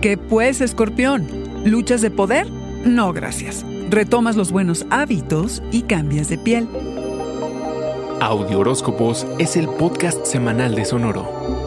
¿Qué pues, escorpión? ¿Luchas de poder? No, gracias. Retomas los buenos hábitos y cambias de piel. Audio Horóscopos es el podcast semanal de Sonoro.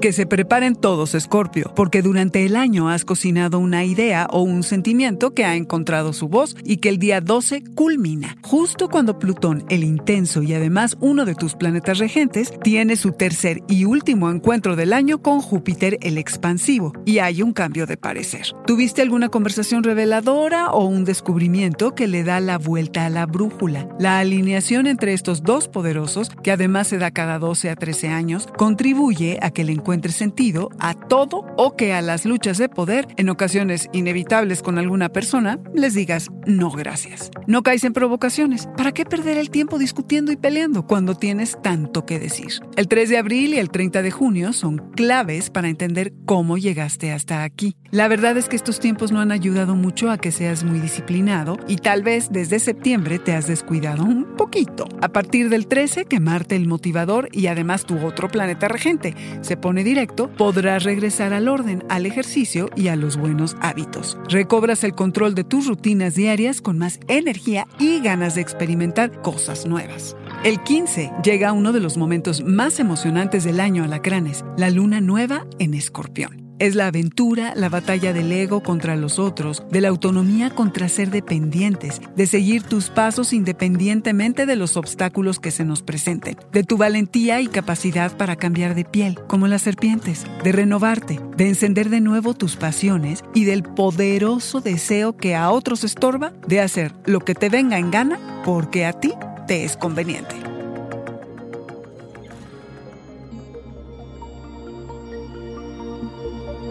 Que se preparen todos, Escorpio, porque durante el año has cocinado una idea o un sentimiento que ha encontrado su voz y que el día 12 culmina, justo cuando Plutón, el intenso y además uno de tus planetas regentes, tiene su tercer y último encuentro del año con Júpiter, el expansivo, y hay un cambio de parecer. ¿Tuviste alguna conversación reveladora o un descubrimiento que le da la vuelta a la brújula? La alineación entre estos dos poderosos, que además se da cada 12 a 13 años, contribuye a que el encuentro encuentre sentido a todo o que a las luchas de poder, en ocasiones inevitables con alguna persona, les digas no gracias. No caes en provocaciones. ¿Para qué perder el tiempo discutiendo y peleando cuando tienes tanto que decir? El 3 de abril y el 30 de junio son claves para entender cómo llegaste hasta aquí. La verdad es que estos tiempos no han ayudado mucho a que seas muy disciplinado y tal vez desde septiembre te has descuidado un poquito. A partir del 13, que Marte el motivador y además tu otro planeta regente se pone directo, podrás regresar al orden, al ejercicio y a los buenos hábitos. Recobras el control de tus rutinas diarias con más energía y ganas de experimentar cosas nuevas. El 15 llega uno de los momentos más emocionantes del año alacranes, la luna nueva en escorpión. Es la aventura, la batalla del ego contra los otros, de la autonomía contra ser dependientes, de seguir tus pasos independientemente de los obstáculos que se nos presenten, de tu valentía y capacidad para cambiar de piel, como las serpientes, de renovarte, de encender de nuevo tus pasiones y del poderoso deseo que a otros estorba de hacer lo que te venga en gana porque a ti te es conveniente.